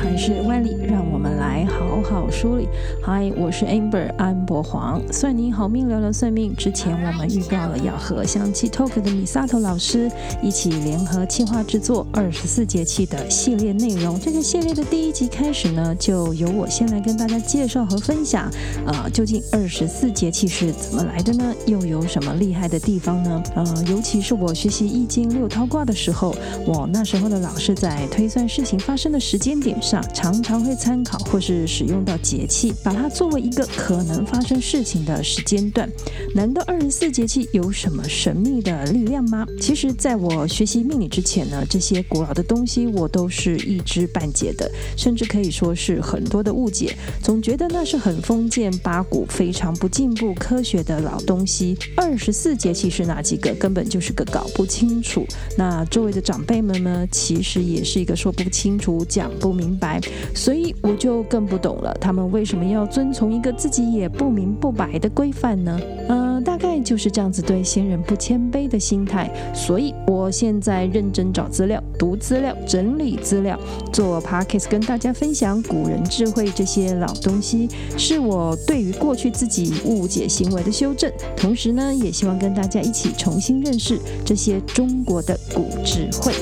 还是万里？让我们来好好梳理。Hi，我是 Amber 安博黄，算你好命聊聊算命。之前我们预告了要和香气 Talk 的 Misato 老师一起联合企划制作二十四节气的系列内容。这个系列的第一集开始呢，就由我先来跟大家介绍和分享。呃，究竟二十四节气是怎么来的呢？又有什么厉害的地方呢？呃，尤其是我学习易经六韬卦的时候，我那时候的老师在推算事情发生的时间点上，常常会参考或是使用到节气，把它作为一个可能发生事情的时间段。难道二十四节气有什么神秘的力量吗？其实，在我学习命理之前呢，这些古老的东西我都是一知半解的，甚至可以说是很多的误解，总觉得那是很封建八股、非常不进步科学的老东西。二十四节气是哪几个？根本就是个搞不清楚。那周围的长辈们呢，其实也是一个说不清楚、讲不明白，所以我就更不懂了，他们为什么要遵从一个自己也不明不白的规范呢？嗯、大概就是这样子对先人不谦卑的心态。所以我现在认真找资料、读资料、整理资料，做 podcast 跟大家分享古人智慧这些老东西，是我对于过去自己误解行为的修正。同时呢，也希望跟大家一起重新认识这些中国的古智慧。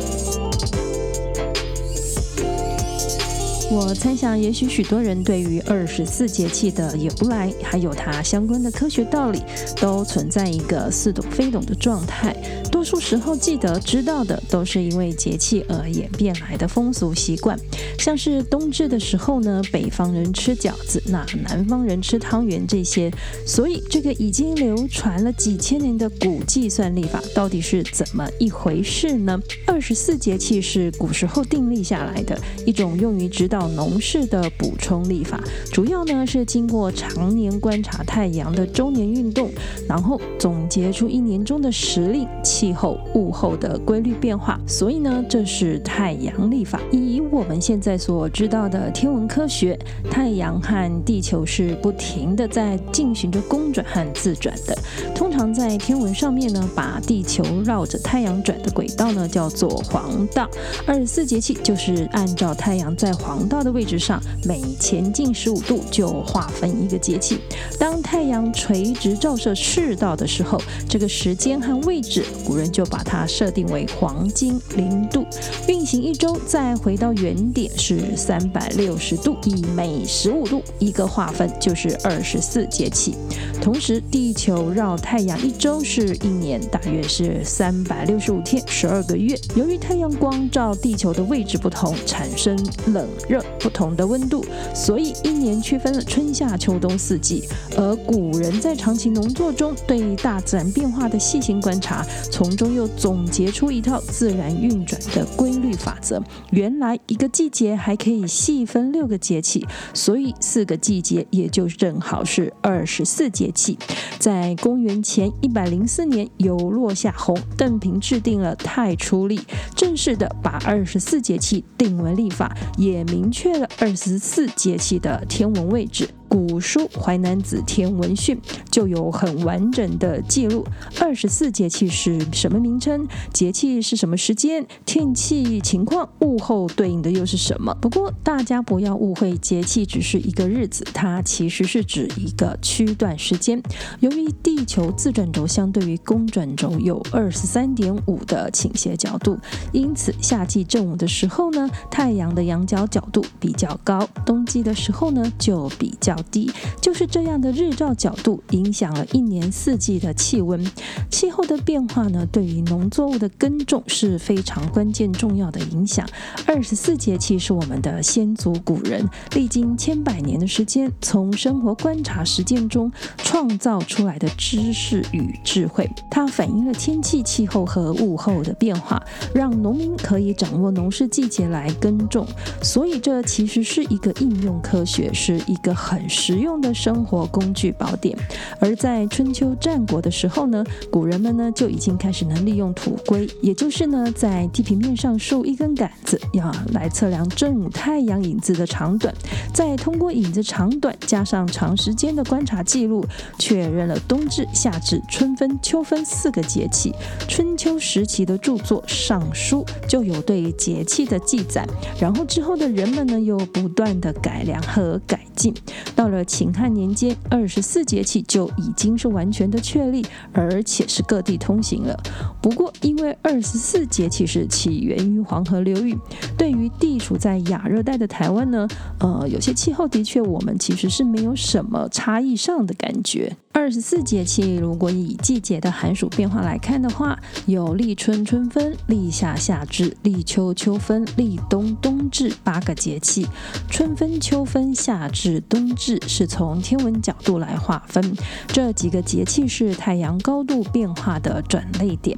我猜想，也许许多人对于二十四节气的由来，还有它相关的科学道理，都存在一个似懂非懂的状态。多数时候记得知道的，都是因为节气而演变来的风俗习惯。像是冬至的时候呢，北方人吃饺子，那南方人吃汤圆这些。所以，这个已经流传了几千年的古计算历法，到底是怎么一回事呢？二十四节气是古时候定立下来的一种用于指导到农事的补充历法，主要呢是经过常年观察太阳的周年运动，然后总结出一年中的时令、气候、物候的规律变化。所以呢，这是太阳历法。以我们现在所知道的天文科学，太阳和地球是不停的在进行着公转和自转的。通常在天文上面呢，把地球绕着太阳转的轨道呢叫做黄道。二十四节气就是按照太阳在黄道的位置上，每前进十五度就划分一个节气。当太阳垂直照射赤道的时候，这个时间和位置，古人就把它设定为黄金零度。运行一周，再回到原点是三百六十度，以每十五度一个划分，就是二十四节气。同时，地球绕太阳一周是一年，大约是三百六十五天，十二个月。由于太阳光照地球的位置不同，产生冷热。不同的温度，所以一年区分了春夏秋冬四季。而古人在长期农作中对大自然变化的细心观察，从中又总结出一套自然运转的规律法则。原来一个季节还可以细分六个节气，所以四个季节也就正好是二十四节气。在公元前一百零四年，由落下闳、邓平制定了太初历，正式的把二十四节气定为历法，也明明确了二十四节气的天文位置。古书《淮南子·天文训》就有很完整的记录，二十四节气是什么名称，节气是什么时间，天气情况，物候对应的又是什么。不过大家不要误会，节气只是一个日子，它其实是指一个区段时间。由于地球自转轴相对于公转轴有二十三点五的倾斜角度，因此夏季正午的时候呢，太阳的仰角角度比较高；冬季的时候呢，就比较低，就是这样的日照角度影响了一年四季的气温、气候的变化呢，对于农作物的耕种是非常关键重要的影响。二十四节气是我们的先祖古人历经千百年的时间，从生活观察实践中创造出来的知识与智慧。它反映了天气、气候和物候的变化，让农民可以掌握农事季节来耕种。所以，这其实是一个应用科学，是一个很实用的生活工具宝典。而在春秋战国的时候呢，古人们呢就已经开始能利用土龟，也就是呢在地平面上竖一根杆子，要来测量正午太阳影子的长短，再通过影子长短加上长时间的观察记录，确认了冬至、夏至、春分、秋分四个节气。春秋时期的著作《尚书》就有对节气的记载，然后之后的人们呢又不断的改良和改进，到了秦汉年间，二十四节气就已经是完全的确立，而且是各地通行了。不过，因为二十四节气是起源于黄河流域，对于地处在亚热带的台湾呢，呃，有些气候的确我们其实是没有什么差异上的感觉。二十四节气，如果以季节的寒暑变化来看的话，有立春、春分、立夏、夏至、立秋、秋分、立冬、冬至八个节气。春分、秋分、夏至、冬至是从天文角度来划分，这几个节气是太阳高度变化的转类点。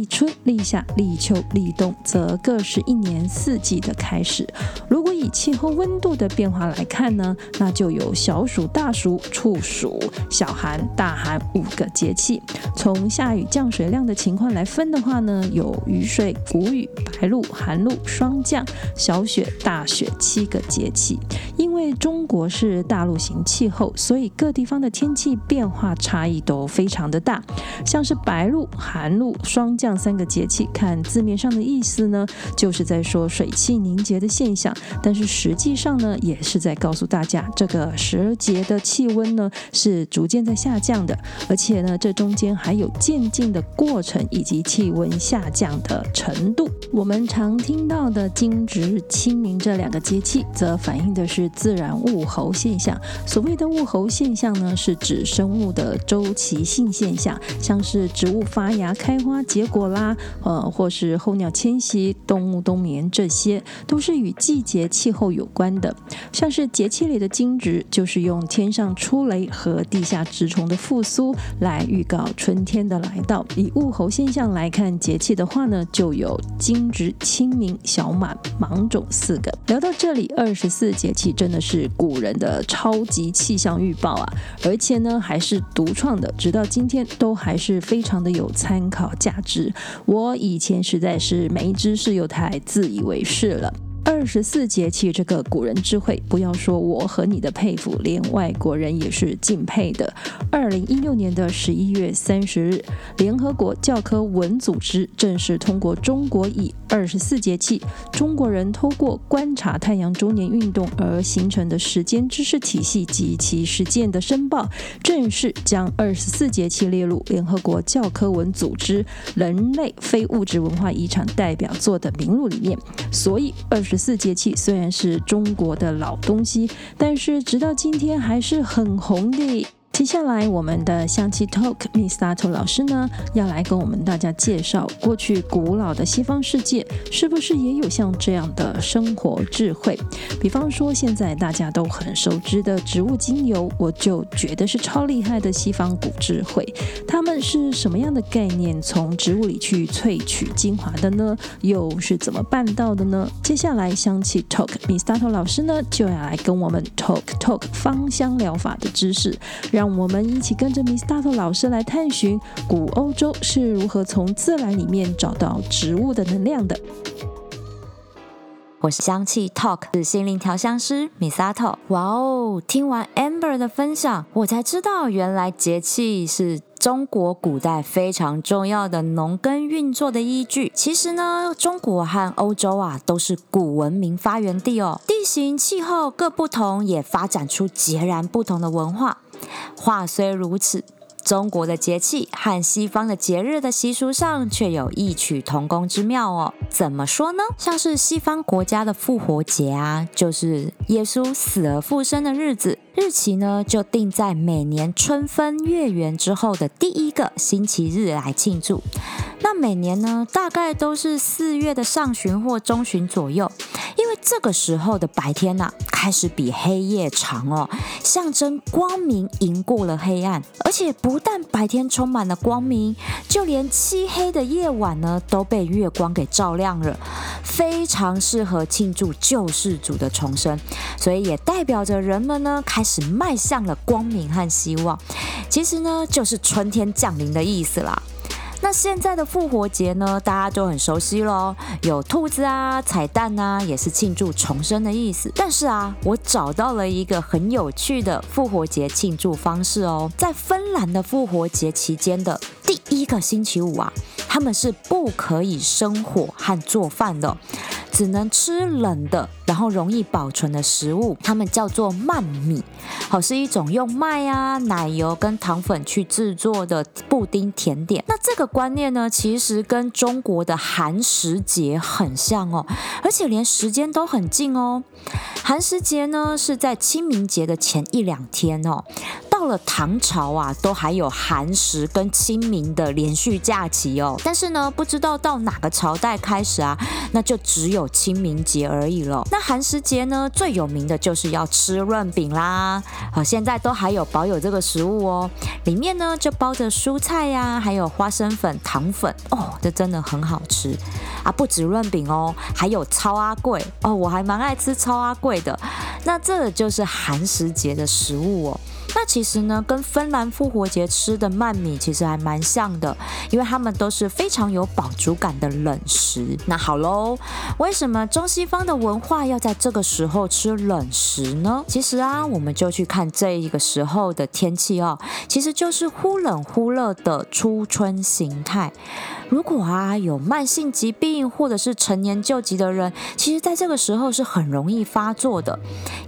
立春、立夏、立秋、立冬，则各是一年四季的开始。如果以气候温度的变化来看呢，那就有小暑、大暑、处暑、小寒、大寒五个节气，从下雨降水量的情况来分的话呢，有雨水、谷雨、白露、寒露、霜降、小雪、大雪七个节气。因为中国是大陆型气候，所以各地方的天气变化差异都非常的大。像是白露、寒露、霜降三个节气，看字面上的意思呢，就是在说水汽凝结的现象，但是实际上呢，也是在告诉大家，这个时节的气温呢是逐渐在下降的，而且呢，这中间还有渐进的过程以及气温下降的程度。我们常听到的惊蛰、清明这两个节气，则反映的是自然物候现象。所谓的物候现象呢，是指生物的周期性现象，像是植物发芽、开花、结果啦，呃，或是候鸟迁徙、动物冬眠，这些都是与季节气候有关的。像是节气里的惊蛰，就是用天上出雷和地下直虫的复苏来预告春天的来到。以物候现象来看节气的话呢，就有惊蛰、清明、小满、芒种四个。聊到这里，二十四节气真的是古人的超级气象预报啊，而且呢还是独创的，直到今天都还是非常的有参考价值。我以前实在是没知识又太自以为是了。二十四节气这个古人智慧，不要说我和你的佩服，连外国人也是敬佩的。二零一六年的十一月三十日，联合国教科文组织正式通过中国以二十四节气，中国人通过观察太阳周年运动而形成的时间知识体系及其实践的申报，正式将二十四节气列入联合国教科文组织人类非物质文化遗产代表作的名录里面。所以二十四节气虽然是中国的老东西，但是直到今天还是很红的。接下来，我们的香气 Talk Misato 老师呢，要来跟我们大家介绍过去古老的西方世界，是不是也有像这样的生活智慧？比方说，现在大家都很熟知的植物精油，我就觉得是超厉害的西方古智慧。他们是什么样的概念，从植物里去萃取精华的呢？又是怎么办到的呢？接下来，香气 Talk Misato 老师呢，就要来跟我们 Talk Talk 芳香疗法的知识，让我们一起跟着 Misato 老师来探寻古欧洲是如何从自然里面找到植物的能量的。我是香气 Talk 是心灵调香师 Misato。哇哦，听完 Amber 的分享，我才知道原来节气是中国古代非常重要的农耕运作的依据。其实呢，中国和欧洲啊都是古文明发源地哦，地形气候各不同，也发展出截然不同的文化。话虽如此，中国的节气和西方的节日的习俗上却有异曲同工之妙哦。怎么说呢？像是西方国家的复活节啊，就是耶稣死而复生的日子，日期呢就定在每年春分月圆之后的第一个星期日来庆祝。那每年呢，大概都是四月的上旬或中旬左右，因为这个时候的白天呐、开始比黑夜长哦，象征光明赢过了黑暗。而且不不但白天充满了光明，就连漆黑的夜晚呢，都被月光给照亮了，非常适合庆祝救世主的重生。所以也代表着人们呢，开始迈向了光明和希望。其实呢，就是春天降临的意思啦。那现在的复活节呢，大家都很熟悉喽，有兔子啊、彩蛋啊，也是庆祝重生的意思。但是啊，我找到了一个很有趣的复活节庆祝方式哦，在芬兰的复活节期间的第一个星期五啊，他们是不可以生火和做饭的。只能吃冷的，然后容易保存的食物，它们叫做曼米，好，是一种用麦啊、奶油跟糖粉去制作的布丁甜点。那这个观念呢，其实跟中国的寒食节很像哦，而且连时间都很近哦。寒食节呢是在清明节的前一两天哦。到了唐朝啊，都还有寒食跟清明的连续假期哦。但是呢，不知道到哪个朝代开始啊，那就只有清明节而已了。那寒食节呢，最有名的就是要吃润饼啦。好，现在都还有保有这个食物哦。里面呢就包着蔬菜呀、还有花生粉、糖粉哦，这真的很好吃啊！不止润饼哦，还有超阿贵哦，我还蛮爱吃超阿贵的。那这就是寒食节的食物哦。那其实呢，跟芬兰复活节吃的曼米其实还蛮像的，因为他们都是非常有饱足感的冷食。那好喽，为什么中西方的文化要在这个时候吃冷食呢？其实啊，我们就去看这一个时候的天气哦，其实就是忽冷忽热的初春形态。如果啊有慢性疾病或者是陈年旧疾的人，其实在这个时候是很容易发作的，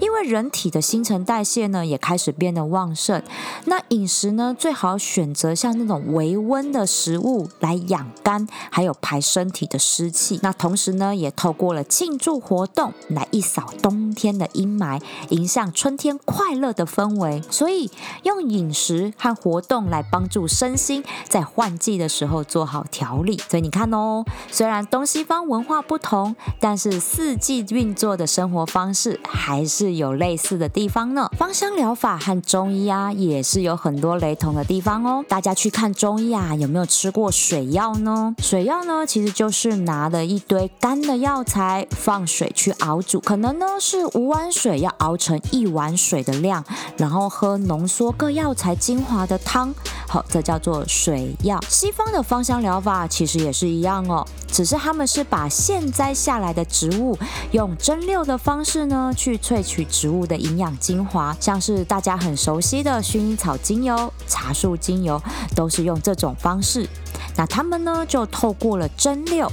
因为人体的新陈代谢呢也开始变得旺盛。那饮食呢最好选择像那种微温的食物来养肝，还有排身体的湿气。那同时呢也透过了庆祝活动来一扫冬天的阴霾，迎向春天快乐的氛围。所以用饮食和活动来帮助身心在换季的时候做好调。调理所以你看哦，虽然东西方文化不同，但是四季运作的生活方式还是有类似的地方呢。芳香疗法和中医啊，也是有很多雷同的地方哦。大家去看中医啊，有没有吃过水药呢？水药呢，其实就是拿了一堆干的药材，放水去熬煮，可能呢是五碗水要熬成一碗水的量，然后喝浓缩各药材精华的汤。好，这叫做水药。西方的芳香疗法。其实也是一样哦，只是他们是把现摘下来的植物用蒸馏的方式呢，去萃取植物的营养精华，像是大家很熟悉的薰衣草精油、茶树精油，都是用这种方式。那他们呢，就透过了蒸馏。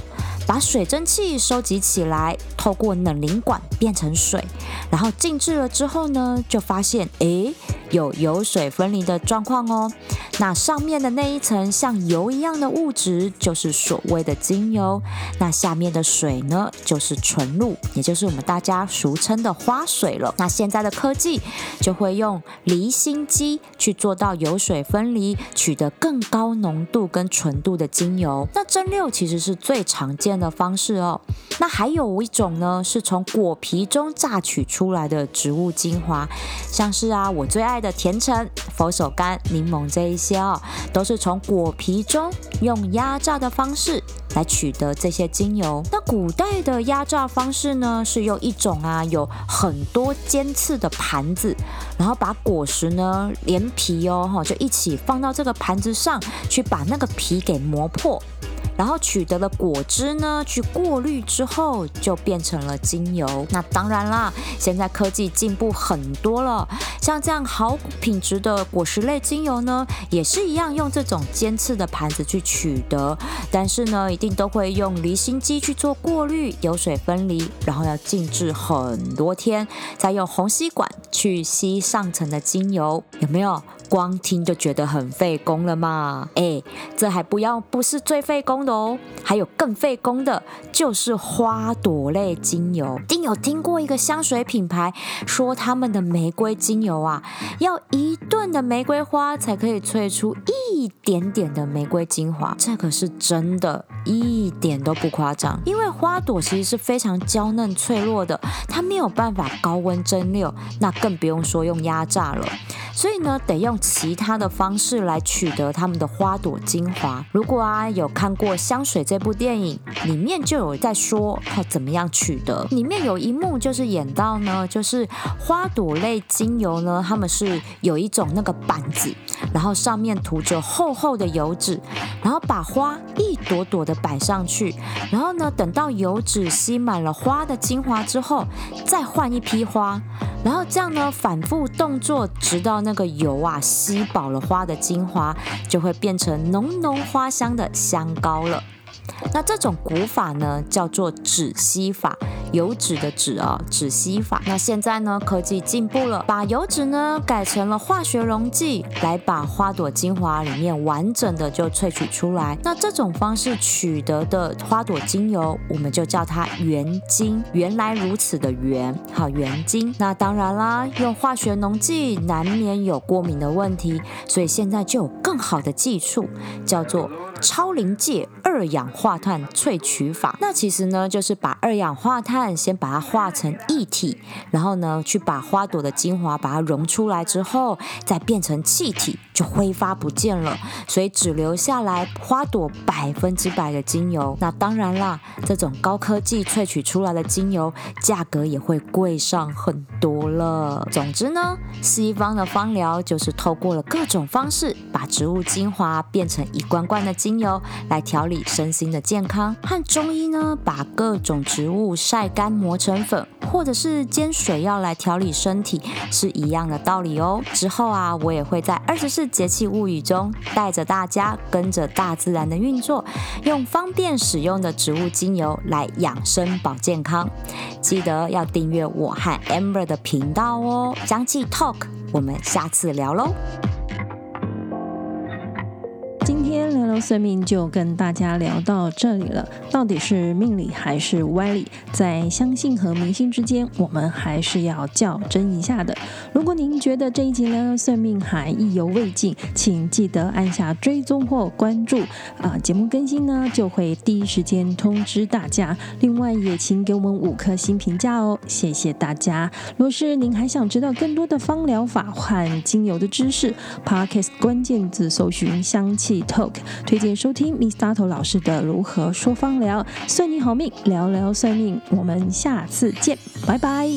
把水蒸气收集起来，透过冷凝管变成水，然后静置了之后呢，就发现诶，有油水分离的状况哦。那上面的那一层像油一样的物质，就是所谓的精油。那下面的水呢，就是纯露，也就是我们大家俗称的花水了。那现在的科技就会用离心机去做到油水分离，取得更高浓度跟纯度的精油。那蒸馏其实是最常见的方式哦，那还有一种呢，是从果皮中榨取出来的植物精华，像是啊我最爱的甜橙、佛手柑、柠檬这一些哦，都是从果皮中用压榨的方式来取得这些精油。那古代的压榨方式呢，是用一种啊有很多尖刺的盘子，然后把果实呢连皮哦就一起放到这个盘子上去，把那个皮给磨破。然后取得了果汁呢，去过滤之后就变成了精油。那当然啦，现在科技进步很多了，像这样好品质的果实类精油呢，也是一样用这种尖刺的盘子去取得，但是呢，一定都会用离心机去做过滤、油水分离，然后要静置很多天，再用虹吸管去吸上层的精油，有没有？光听就觉得很费工了嘛。哎，这还不要，不是最费工的哦，还有更费工的，就是花朵类精油。定有听过一个香水品牌说，他们的玫瑰精油啊，要一吨的玫瑰花才可以萃出一点点的玫瑰精华，这可是真的，一点都不夸张。因为花朵其实是非常娇嫩脆弱的，它没有办法高温蒸馏，那更不用说用压榨了。所以呢，得用其他的方式来取得他们的花朵精华。如果啊有看过《香水》这部电影，里面就有在说要怎么样取得。里面有一幕就是演到呢，就是花朵类精油呢，他们是有一种那个板子，然后上面涂着厚厚的油脂，然后把花一朵朵的摆上去，然后呢，等到油脂吸满了花的精华之后，再换一批花。然后这样呢，反复动作，直到那个油啊吸饱了花的精华，就会变成浓浓花香的香膏了。那这种古法呢，叫做止吸法。油脂的脂啊，止吸法。那现在呢，科技进步了，把油脂呢改成了化学溶剂，来把花朵精华里面完整的就萃取出来。那这种方式取得的花朵精油，我们就叫它原精。原来如此的原，好，原精。那当然啦，用化学溶剂难免有过敏的问题，所以现在就有更好的技术，叫做超临界二氧化碳萃取法。那其实呢，就是把二氧化碳先把它化成液体，然后呢，去把花朵的精华把它溶出来之后，再变成气体，就挥发不见了，所以只留下来花朵百分之百的精油。那当然啦，这种高科技萃取出来的精油，价格也会贵上很多了。总之呢，西方的芳疗就是透过了各种方式，把植物精华变成一罐罐的精油，来调理身心的健康。和中医呢，把各种植物晒干磨成粉，或者是煎水药来调理身体，是一样的道理哦。之后啊，我也会在二十四节气物语中带着大家跟着大自然的运作，用方便使用的植物精油来养生保健康。记得要订阅我和 Amber 的频道哦。香气 Talk，我们下次聊喽。算命就跟大家聊到这里了。到底是命理还是歪理？在相信和迷信之间，我们还是要较真一下的。如果您觉得这一集聊聊算命还意犹未尽，请记得按下追踪或关注啊，节目更新呢就会第一时间通知大家。另外也请给我们五颗星评价哦，谢谢大家。若是您还想知道更多的芳疗法和精油的知识，Podcast 关键字搜寻香气。Talk 推荐收听 Misato 老师的如何说方疗，算你好命，聊聊算命，我们下次见，拜拜。